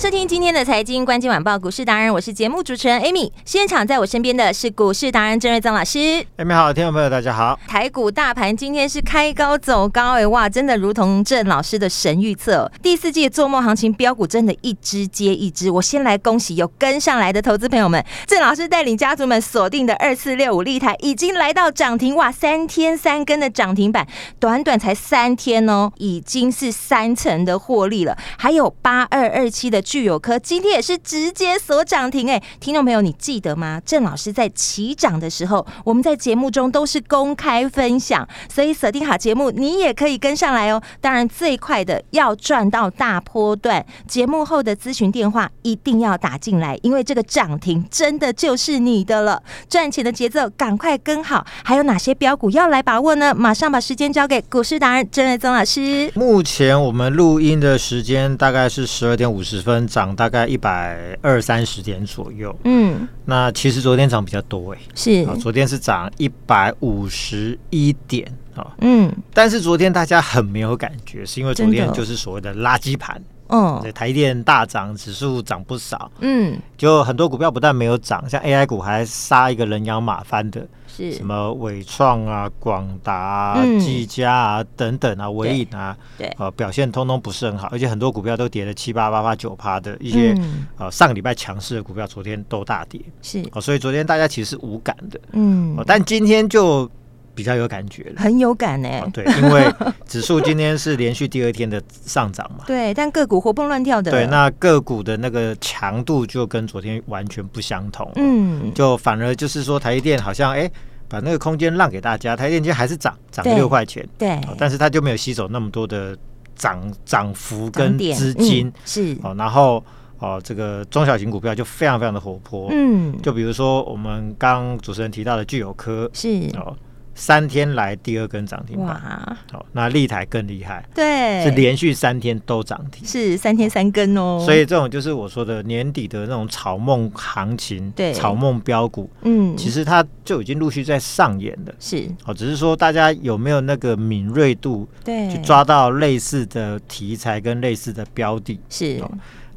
收听今天的财经关键晚报股市达人，我是节目主持人 Amy。现场在我身边的是股市达人郑瑞宗老师。Amy 好，听众朋友大家好。台股大盘今天是开高走高，哎哇，真的如同郑老师的神预测，第四季的做梦行情标股真的一只接一只。我先来恭喜有跟上来的投资朋友们，郑老师带领家族们锁定的二四六五立台已经来到涨停，哇，三天三根的涨停板，短短才三天哦，已经是三成的获利了。还有八二二七。的聚友科今天也是直接锁涨停哎，听众朋友，你记得吗？郑老师在起涨的时候，我们在节目中都是公开分享，所以锁定好节目，你也可以跟上来哦。当然，最快的要赚到大波段，节目后的咨询电话一定要打进来，因为这个涨停真的就是你的了，赚钱的节奏赶快跟好。还有哪些标股要来把握呢？马上把时间交给股市达人郑瑞宗老师。目前我们录音的时间大概是十二点五十。分涨大概一百二三十点左右，嗯，那其实昨天涨比较多哎，是，昨天是涨一百五十一点啊，嗯，但是昨天大家很没有感觉，是因为昨天就是所谓的垃圾盘，嗯，台电大涨，指数涨不少，嗯，就很多股票不但没有涨，像 AI 股还杀一个人仰马翻的。是。什么伟创啊、广达啊、技嘉啊等等啊、伟影啊，对，呃，表现通通不是很好，而且很多股票都跌了七八八八九趴的一些，呃，上个礼拜强势的股票，昨天都大跌，是，哦所以昨天大家其实是无感的，嗯，但今天就比较有感觉了，很有感哎，对，因为指数今天是连续第二天的上涨嘛，对，但个股活蹦乱跳的，对，那个股的那个强度就跟昨天完全不相同，嗯，就反而就是说台积电好像哎。把那个空间让给大家，台电今天还是涨，涨六块钱，对，但是它就没有吸走那么多的涨涨幅跟资金，嗯、是。哦，然后哦，这个中小型股票就非常非常的活泼，嗯，就比如说我们刚主持人提到的聚友科，是。哦。三天来第二根涨停板，哇。好，那立台更厉害，对，是连续三天都涨停，是三天三根哦。所以这种就是我说的年底的那种草梦行情，对，草梦标股，嗯，其实它就已经陆续在上演了，是，哦，只是说大家有没有那个敏锐度，对，去抓到类似的题材跟类似的标的，是。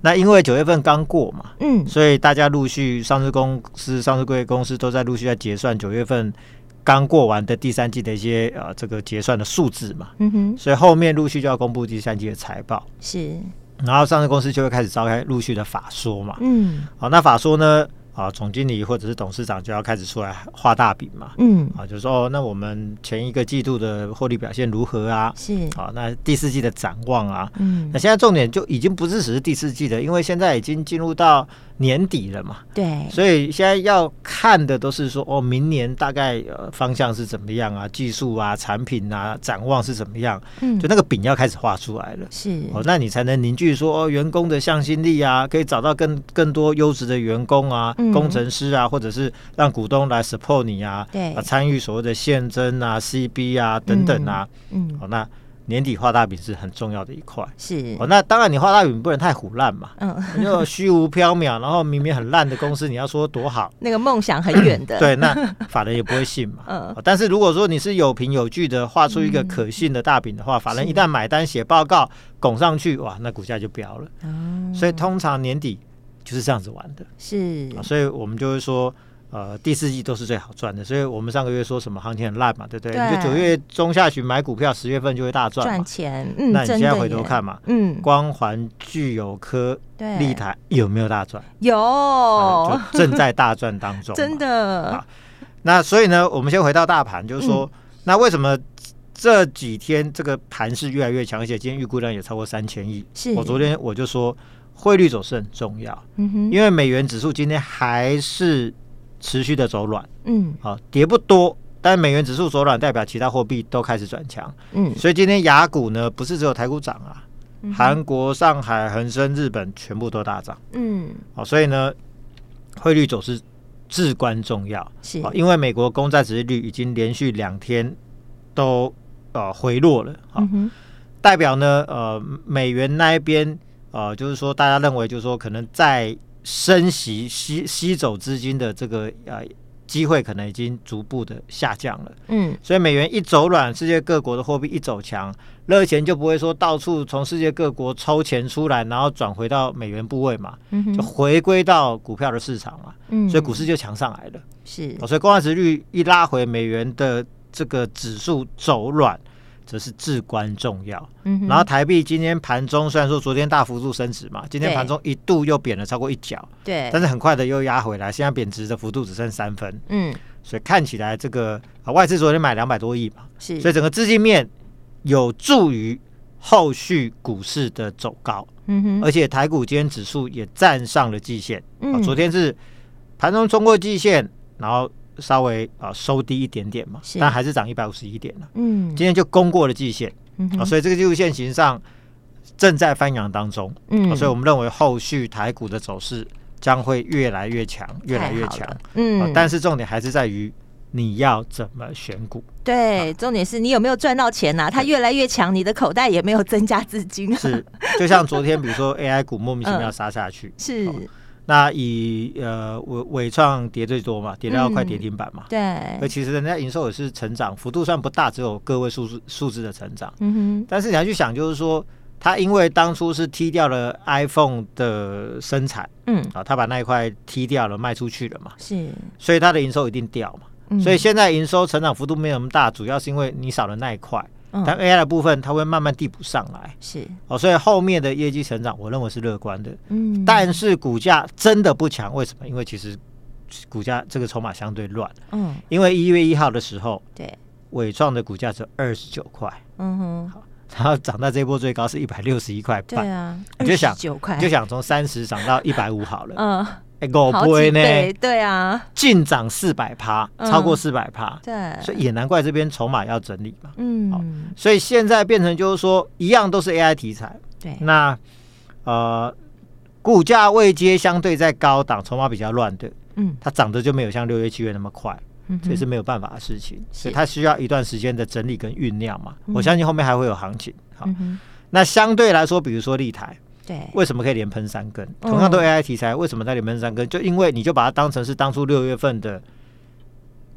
那因为九月份刚过嘛，嗯，所以大家陆续上市公司、上市贵公司都在陆续在结算九月份。刚过完的第三季的一些呃这个结算的数字嘛，嗯哼，所以后面陆续就要公布第三季的财报，是，然后上市公司就会开始召开陆续的法说嘛，嗯，好，那法说呢？啊，总经理或者是董事长就要开始出来画大饼嘛，嗯，啊，就说哦，那我们前一个季度的获利表现如何啊？是，啊，那第四季的展望啊，嗯，那现在重点就已经不是只是第四季的，因为现在已经进入到年底了嘛，对，所以现在要看的都是说哦，明年大概呃方向是怎么样啊，技术啊，产品啊，展望是怎么样，嗯，就那个饼要开始画出来了，是，哦，那你才能凝聚说哦，员工的向心力啊，可以找到更更多优质的员工啊。工程师啊，或者是让股东来 support 你啊，对。啊，参与所谓的现增啊、CB 啊等等啊，嗯，好、嗯。哦，那年底画大饼是很重要的一块，是。哦。那当然，你画大饼不能太唬烂嘛，嗯，就虚无缥缈，然后明明很烂的公司，你要说多好，那个梦想很远的，对，那法人也不会信嘛，嗯、哦。但是如果说你是有凭有据的画出一个可信的大饼的话，嗯、法人一旦买单写报告拱上去，哇，那股价就飙了，哦。所以通常年底。就是这样子玩的，是，所以我们就会说，呃，第四季都是最好赚的。所以我们上个月说什么行情很烂嘛，对不对？对，你就九月中下旬买股票，十月份就会大赚赚钱。嗯，那你现在回头看嘛，嗯，光环、具有科、立台有没有大赚？有、呃，就正在大赚当中。真的啊。那所以呢，我们先回到大盘，就是说，嗯、那为什么这几天这个盘势越来越强，而且今天预估量也超过三千亿？是我昨天我就说。汇率走势很重要，嗯哼，因为美元指数今天还是持续的走软，嗯，好，跌不多，但美元指数走软代表其他货币都开始转强，嗯，所以今天雅股呢不是只有台股涨啊，韩国、上海、恒生、日本全部都大涨，嗯，好，所以呢，汇率走势至关重要，是，因为美国公债殖利率已经连续两天都呃回落了，好，代表呢呃美元那一边。呃，就是说，大家认为，就是说，可能在升息吸吸走资金的这个呃机会，可能已经逐步的下降了。嗯，所以美元一走软，世界各国的货币一走强，热钱就不会说到处从世界各国抽钱出来，然后转回到美元部位嘛，就回归到股票的市场嘛。嗯，所以股市就强上来了。是，所以公债值率一拉回，美元的这个指数走软。这是至关重要。嗯，然后台币今天盘中虽然说昨天大幅度升值嘛，今天盘中一度又贬了超过一角，对，但是很快的又压回来，现在贬值的幅度只剩三分，嗯，所以看起来这个啊外资昨天买两百多亿嘛，是，所以整个资金面有助于后续股市的走高，嗯哼，而且台股今天指数也站上了季线，嗯，昨天是盘中冲过季线，然后。稍微啊收低一点点嘛，但还是涨一百五十一点了。嗯，今天就攻过了季线，嗯，啊，所以这个技术线型上正在翻扬当中。嗯，啊，所以我们认为后续台股的走势将会越来越强，越来越强。嗯，啊，但是重点还是在于你要怎么选股。对，啊，重点是你有没有赚到钱呐，啊？它越来越强，你的口袋也没有增加资金。是，就像昨天比如说 AI 股莫名其妙杀下去，嗯，是。啊那以呃伟伟创跌最多嘛，跌到快跌停板嘛。嗯、对。而其实人家营收也是成长幅度算不大，只有个位数字数字的成长。嗯哼。但是你要去想，就是说，他因为当初是踢掉了 iPhone 的生产，嗯，啊，他把那一块踢掉了，卖出去了嘛。是。所以他的营收一定掉嘛。嗯、所以现在营收成长幅度没有那么大，主要是因为你少了那一块。但 AI 的部分，它会慢慢递补上来，是哦，所以后面的业绩成长，我认为是乐观的。嗯，但是股价真的不强，为什么？因为其实股价这个筹码相对乱。嗯，因为一月一号的时候，对，伟创的股价是二十九块。嗯哼，好，然后涨到这波最高是一百六十一块半。对啊，你就想九块，就想从三十涨到一百五好了。嗯。五倍呢？对啊，净涨四百趴，超过四百趴，对，所以也难怪这边筹码要整理嘛。嗯，好所以现在变成就是说，一样都是 AI 题材，对，那呃，股价位阶相对在高档，筹码比较乱的，嗯，它涨得就没有像六月、七月那么快，这是没有办法的事情，所以它需要一段时间的整理跟酝酿嘛。我相信后面还会有行情。好，那相对来说，比如说立台。对，为什么可以连喷三根？同样都 AI 题材，为什么它连喷三根？就因为你就把它当成是当初六月份的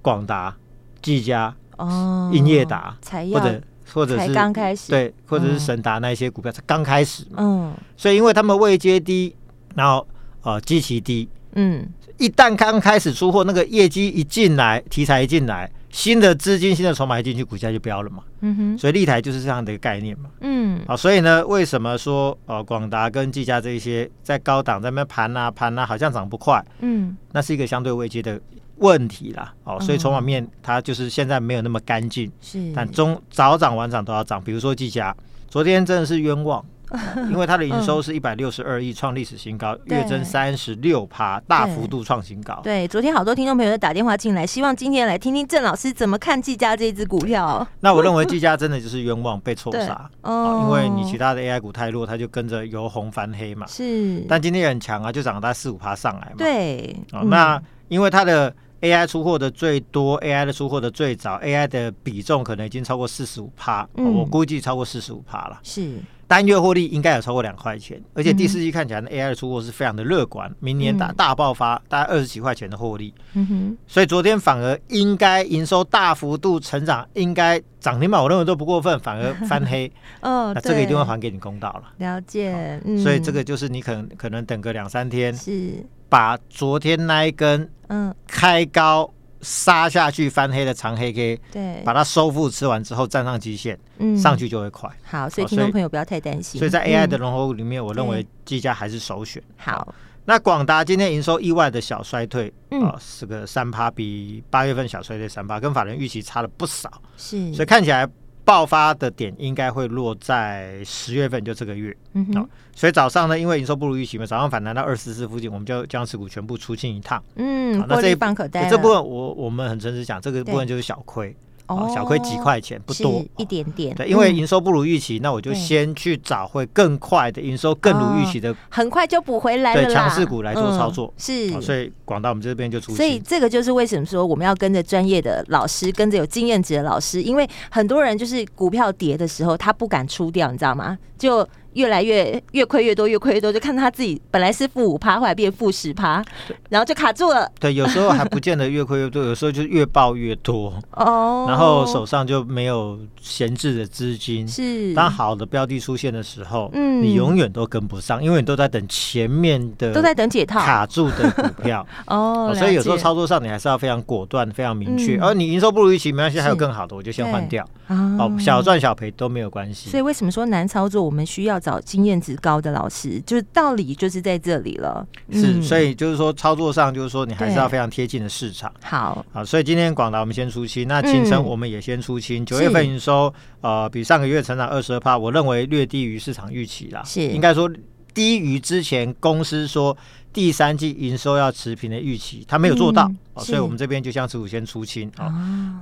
广达、技嘉、哦、英业达，或者或者是刚开始对，或者是神达那一些股票才刚开始嘛。嗯，所以因为他们位阶低，然后呃基期低，嗯，一旦刚开始出货，那个业绩一进来，题材一进来。新的资金、新的筹码一进去，股价就飙了嘛。嗯哼，所以立台就是这样的一个概念嘛。嗯，好，所以呢，为什么说呃广达跟技嘉这一些在高档在那边盘啊盘啊，好像涨不快？嗯，那是一个相对危机的问题啦。哦，所以筹码面它就是现在没有那么干净。是，但中早涨晚涨都要涨。比如说技嘉，昨天真的是冤枉。因为它的营收是一百六十二亿，创历史新高，月增三十六趴，大幅度创新高。对，昨天好多听众朋友都打电话进来，希望今天来听听郑老师怎么看技嘉这支股票。那我认为技嘉真的就是冤枉被错杀哦，因为你其他的 AI 股太弱，它就跟着由红翻黑嘛。是，但今天也很强啊，就涨了大概四五趴上来嘛。对，哦，那因为它的 AI 出货的最多，AI 的出货的最早，AI 的比重可能已经超过四十五趴，我估计超过四十五趴了。是。单月获利应该有超过两块钱，而且第四季看起来的 AI 的出货是非常的乐观，明年大大爆发，大概二十几块钱的获利。嗯哼，所以昨天反而应该营收大幅度成长，应该涨停板我认为都不过分，反而 翻黑。哦，那这个一定会还给你公道了。了解，嗯所以这个就是你可能可能等个两三天，是把昨天那一根嗯开高。杀下去翻黑的长黑 K，对，把它收复吃完之后站上基线，嗯，上去就会快。好，所以听众朋友不要太担心。所以在 AI 的龙头里面，我认为技嘉还是首选。好，那广达今天营收意外的小衰退，啊，是个三趴，比八月份小衰退三趴，跟法人预期差了不少。是，所以看起来爆发的点应该会落在十月份，就这个月。嗯哼、哦，所以早上呢，因为营收不如预期嘛，早上反弹到二十四附近，我们就将持股全部出清一趟。嗯，那这一半可带。这部分我我们很诚实讲，这个部分就是小亏。哦，小亏几块钱不多，一点点。对，因为营收不如预期，那我就先去找会更快的营收更如预期的，很快就补回来了。对，强势股来做操作是，所以广大我们这边就出。所以这个就是为什么说我们要跟着专业的老师，跟着有经验值的老师，因为很多人就是股票跌的时候，他不敢出掉，你知道吗？就。越来越越亏越多，越亏越多，就看他自己本来是负五趴，后来变负十趴，然后就卡住了。对，有时候还不见得越亏越多，有时候就越爆越多哦，然后手上就没有闲置的资金。是，当好的标的出现的时候，嗯，你永远都跟不上，因为你都在等前面的都在等解套卡住的股票 哦，所以有时候操作上你还是要非常果断、非常明确。而你营收不如预期，没关系，还有更好的，我就先换掉。哦，小赚小赔都没有关系。所以为什么说难操作？我们需要。找经验值高的老师，就是道理就是在这里了。是，嗯、所以就是说操作上，就是说你还是要非常贴近的市场。好，啊，所以今天广达我们先出清，那清晨我们也先出清。九、嗯、月份营收呃比上个月成长二十二帕，我认为略低于市场预期啦。是，应该说低于之前公司说。第三季营收要持平的预期，它没有做到，嗯、所以我们这边就像持股先出清啊。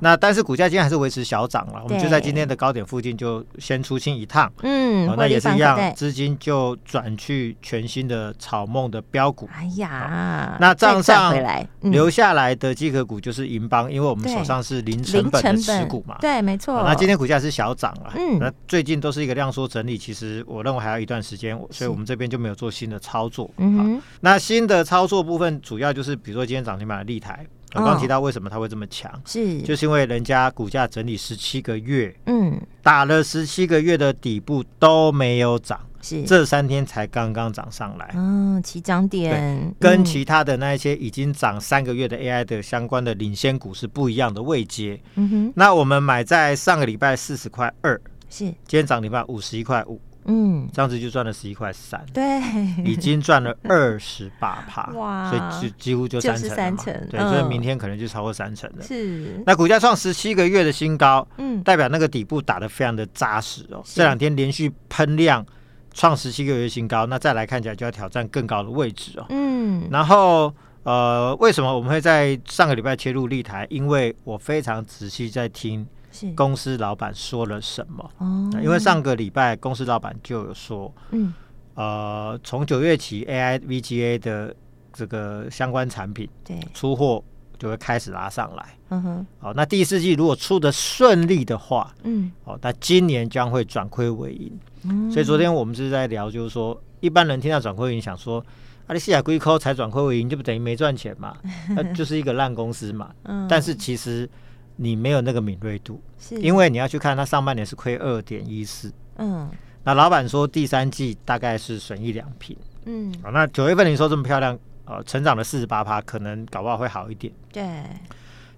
那但是股价今天还是维持小涨了，我们就在今天的高点附近就先出清一趟。嗯，那也是一样，资金就转去全新的草梦的标股。哎呀，那账上留下来的机壳股就是银邦，因为我们手上是零成本的持股嘛。对，没错。那今天股价是小涨了，嗯，那最近都是一个量缩整理，其实我认为还要一段时间，所以我们这边就没有做新的操作。嗯，那。新的操作部分主要就是，比如说今天涨停板的立台，我刚提到为什么它会这么强，是。就是因为人家股价整理十七个月，嗯，打了十七个月的底部都没有涨，是。这三天才刚刚涨上来，嗯，起涨点。跟其他的那一些已经涨三个月的 AI 的相关的领先股是不一样的位阶，嗯哼，那我们买在上个礼拜四十块二，是。今天涨停板五十一块五。嗯，这样子就赚了十一块三，对，已经赚了二十八趴，哇，所以就几乎就三成了嘛，对，所以明天可能就超过三成了。是，那股价创十七个月的新高，嗯，代表那个底部打得非常的扎实哦。这两天连续喷量创十七个月新高，那再来看起来就要挑战更高的位置哦。嗯，然后呃，为什么我们会在上个礼拜切入立台？因为我非常仔细在听。公司老板说了什么？哦，因为上个礼拜公司老板就有说，嗯，呃，从九月起，AI VGA 的这个相关产品，对，出货就会开始拉上来。嗯哼，好，那第四季如果出的顺利的话，嗯，哦，那今年将会转亏为盈。嗯，所以昨天我们是在聊，就是说一般人听到转亏为盈，想说，阿里西亚归扣才转亏为盈，就不等于没赚钱嘛？那就是一个烂公司嘛。嗯，但是其实。你没有那个敏锐度，是。因为你要去看它上半年是亏二点一四，嗯，那老板说第三季大概是损一两平，嗯，好，那九月份你说这么漂亮，呃，成长了四十八趴，可能搞不好会好一点，对，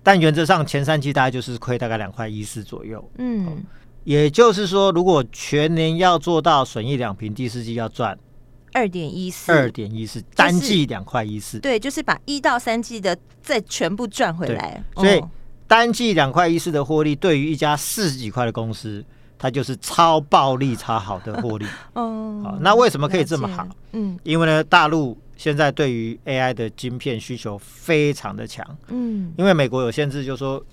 但原则上前三季大概就是亏大概两块一四左右，嗯，也就是说，如果全年要做到损一两平，第四季要赚二点一四，二点一四，单季两块一四，对，就是把一到三季的再全部赚回来，所以。单季两块一四的获利，对于一家四十几块的公司，它就是超暴利、超好的获利。哦，好，那为什么可以这么好？嗯，因为呢，大陆现在对于 AI 的晶片需求非常的强。嗯，因为美国有限制，就是说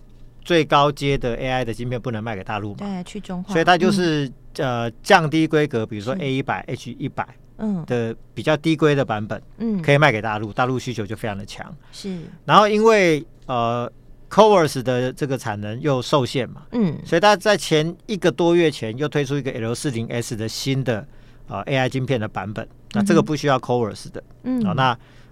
最高阶的 AI 的晶片不能卖给大陆嘛。对，去中化。所以它就是、嗯、呃降低规格，比如说 A 一百、H 一百，嗯的比较低规的版本，嗯，可以卖给大陆，大陆需求就非常的强。是，然后因为呃。CoWoS 的这个产能又受限嘛，嗯，所以他在前一个多月前又推出一个 L 四零 S 的新的啊、呃、AI 晶片的版本，那这个不需要 Covers 的，嗯，啊，那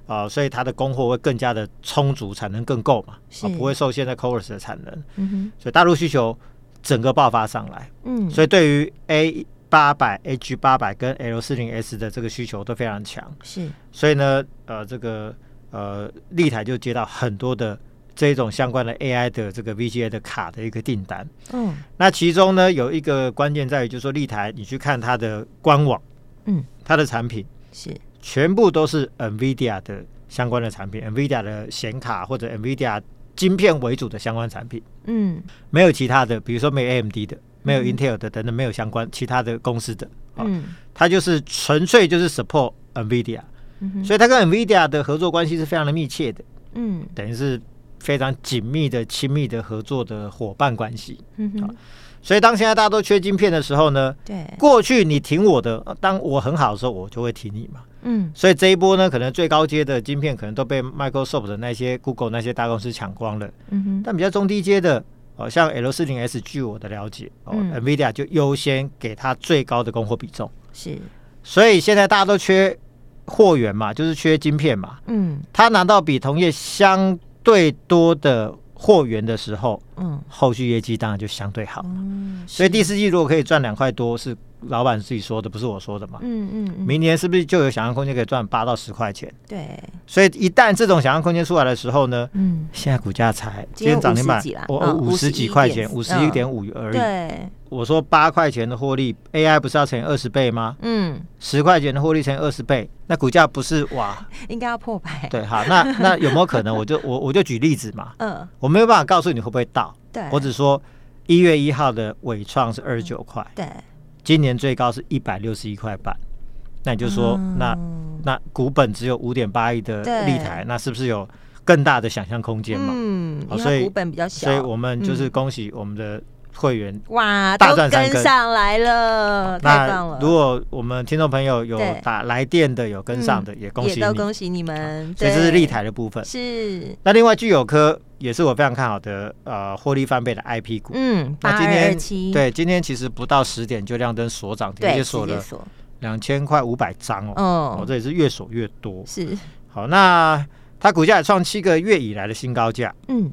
啊、呃，所以它的供货会更加的充足，产能更够嘛，啊，不会受限在 Covers 的产能，嗯哼，所以大陆需求整个爆发上来，嗯，所以对于 A 八百、H 八百跟 L 四零 S 的这个需求都非常强，是，所以呢，呃，这个呃，立台就接到很多的。这一种相关的 AI 的这个 VGA 的卡的一个订单，嗯，那其中呢有一个关键在于，就是说立台，你去看它的官网，嗯，它的产品是。全部都是 NVIDIA 的相关的产品，NVIDIA 的显卡或者 NVIDIA 晶片为主的相关产品，嗯，没有其他的，比如说没有 AMD 的，没有 Intel 的等等，没有相关其他的公司的，嗯，它就是纯粹就是 support NVIDIA，所以它跟 NVIDIA 的合作关系是非常的密切的，嗯，等于是非常紧密的、亲密的合作的伙伴关系，嗯哼。所以当现在大家都缺晶片的时候呢，对，过去你挺我的，当我很好的时候，我就会挺你嘛，嗯，所以这一波呢，可能最高阶的晶片可能都被 Microsoft 的那些 Google 那些大公司抢光了，嗯哼，但比较中低阶的，哦，像 L 四零 S，据我的了解，哦，NVIDIA 就优先给它最高的供货比重，是，所以现在大家都缺货源嘛，就是缺晶片嘛，嗯，它拿到比同业相对多的。货源的时候，嗯，后续业绩当然就相对好，嗯，所以第四季如果可以赚两块多是。老板自己说的，不是我说的嘛？嗯嗯，明年是不是就有想象空间可以赚八到十块钱？对，所以一旦这种想象空间出来的时候呢，嗯，现在股价才今天涨停板，我五十几块钱，五十一点五而已。对，我说八块钱的获利，AI 不是要乘以二十倍吗？嗯，十块钱的获利乘以二十倍，那股价不是哇？应该要破百。对，好，那那有没有可能？我就我我就举例子嘛。嗯，我没有办法告诉你会不会到。对，我只说一月一号的尾创是二十九块。对。今年最高是一百六十一块半，那你就说，嗯、那那股本只有五点八亿的立台，那是不是有更大的想象空间嘛？嗯，所以股本比较小，所以我们就是恭喜我们的会员、嗯、哇，大赚三跟上来了，太棒了！如果我们听众朋友有打来电的，有跟上的，也恭喜你，也都恭喜你们。所以这是立台的部分，是。那另外聚友科。也是我非常看好的，呃，获利翻倍的 IP 股。嗯，那今天对，今天其实不到十点就亮灯锁涨停，直接锁了两千块五百张哦。哦，哦，这也是越锁越多。是，好，那它股价也创七个月以来的新高价。嗯，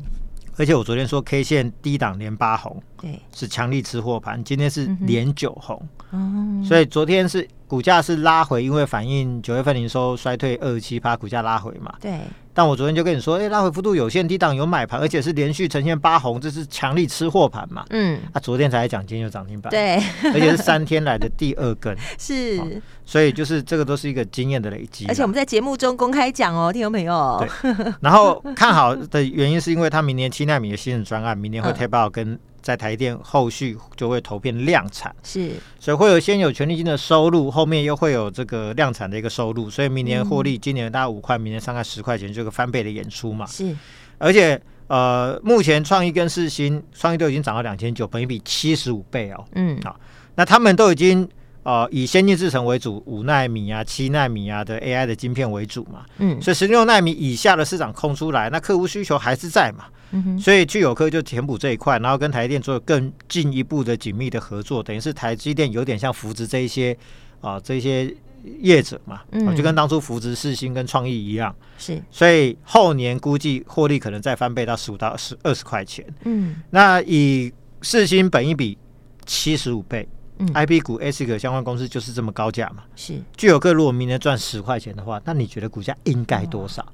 而且我昨天说 K 线低档连八红，对，是强力吃货盘，今天是连九红。嗯，所以昨天是股价是拉回，因为反映九月份营收衰退二十七趴，股价拉回嘛。对。但我昨天就跟你说，哎、欸，拉回幅度有限，低档有买盘，而且是连续呈现八红，这是强力吃货盘嘛？嗯，啊，昨天才讲，今天又涨停板，对，而且是三天来的第二根，是、哦，所以就是这个都是一个经验的累积。而且我们在节目中公开讲哦，听有没有，对，然后看好的原因是因为他明年七纳米的新人专案，明年会 tape out 跟。在台电后续就会投片量产，是，所以会有先有权利金的收入，后面又会有这个量产的一个收入，所以明年获利，嗯、今年大概五块，明年上概十块钱，这个翻倍的演出嘛。是，而且呃，目前创意跟世新，创意都已经涨到两千九，本一比七十五倍哦。嗯，好，那他们都已经。呃，以先进制程为主，五纳米啊、七纳米啊的 AI 的晶片为主嘛，嗯，所以十六纳米以下的市场空出来，那客户需求还是在嘛，嗯哼，所以聚友科就填补这一块，然后跟台积电做更进一步的紧密的合作，等于是台积电有点像扶植这一些啊、呃、这一些业者嘛，嗯，就跟当初扶植世芯跟创意一样，是，所以后年估计获利可能再翻倍到十五到十二十块钱，嗯，那以世芯本一比七十五倍。嗯、I P 股 ASIC 相关公司就是这么高价嘛？是。具有个如果明年赚十块钱的话，那你觉得股价应该多少？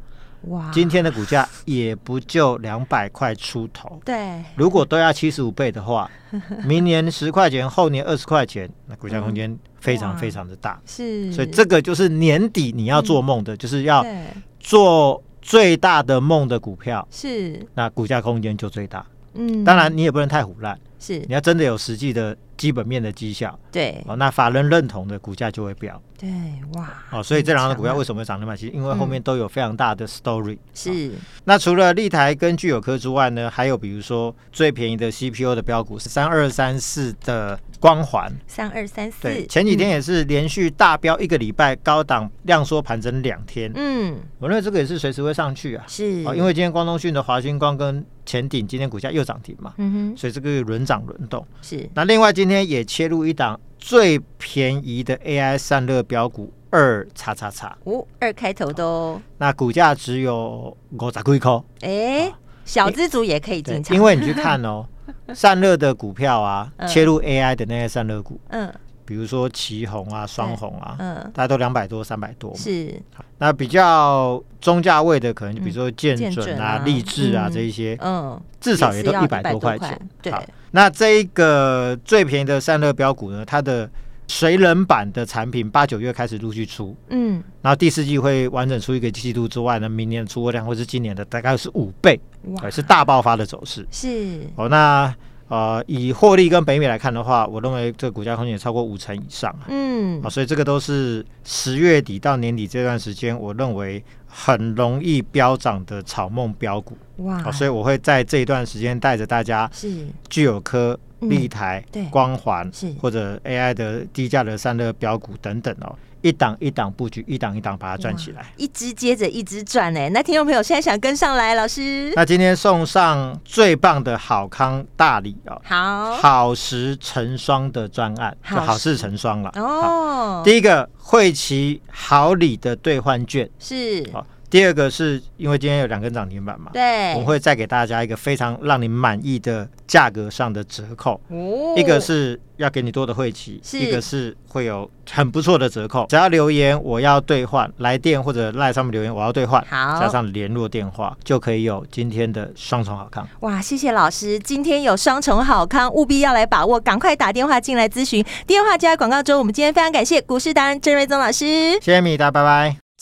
哇！今天的股价也不就两百块出头。对。如果都要七十五倍的话，明年十块钱，后年二十块钱，那股价空间非常非常的大。是。所以这个就是年底你要做梦的，嗯、就是要做最大的梦的股票。是。那股价空间就最大。嗯。当然你也不能太胡乱。是。你要真的有实际的。基本面的绩效，对。哦，那法人认同的股价就会飙，对哇哦，所以这两个股票为什么会涨那么？其实因为后面都有非常大的 story、嗯。是，那除了立台跟聚友科之外呢，还有比如说最便宜的 CPU 的标股是三二三四的光环，三二三四，对，前几天也是连续大飙一个礼拜，高档量缩盘整两天，嗯，我认为这个也是随时会上去啊，是。哦，因为今天光通讯的华星光跟前顶今天股价又涨停嘛，嗯哼，所以这个轮涨轮动是。那另外今天也切入一档最便宜的 AI 散热标股二叉叉叉五二开头的哦。那股价只有五十几块，哎，小资族也可以进场，因为你去看哦，散热的股票啊，切入 AI 的那些散热股，嗯。比如说旗红啊、双红啊，嗯，大家都两百多、三百多。是，那比较中价位的，可能就比如说建准啊、力智啊这一些，嗯，至少也都一百多块钱。对，那这一个最便宜的散热标股呢，它的水冷版的产品八九月开始陆续出，嗯，然后第四季会完整出一个季度之外呢，明年出货量会是今年的大概是五倍，哇，是大爆发的走势。是，哦，那。呃，以获利跟本益比来看的话，我认为这个股价空间也超过五成以上。嗯，啊，所以这个都是十月底到年底这段时间，我认为很容易飙涨的草梦标股。哇，啊，所以我会在这一段时间带着大家，是具有科、立台、嗯、光环，是或者 AI 的低价的散热标股等等哦。一档一档布局，一档一档把它赚起来，一支接着一支赚哎！那听众朋友现在想跟上来，老师，那今天送上最棒的好康大礼哦，好好时成双的专案，好，好事成双了哦。第一个汇齐好礼的兑换券是。第二个是因为今天有两根涨停板嘛，对，我们会再给大家一个非常让你满意的价格上的折扣。哦，一个是要给你多的会期，一个是会有很不错的折扣。只要留言我要兑换，来电或者赖上面留言我要兑换，好，加上联络电话就可以有今天的双重好康。哇，谢谢老师，今天有双重好康，务必要来把握，赶快打电话进来咨询。电话加广告中，我们今天非常感谢股市达人郑瑞宗老师，谢谢米达，拜拜。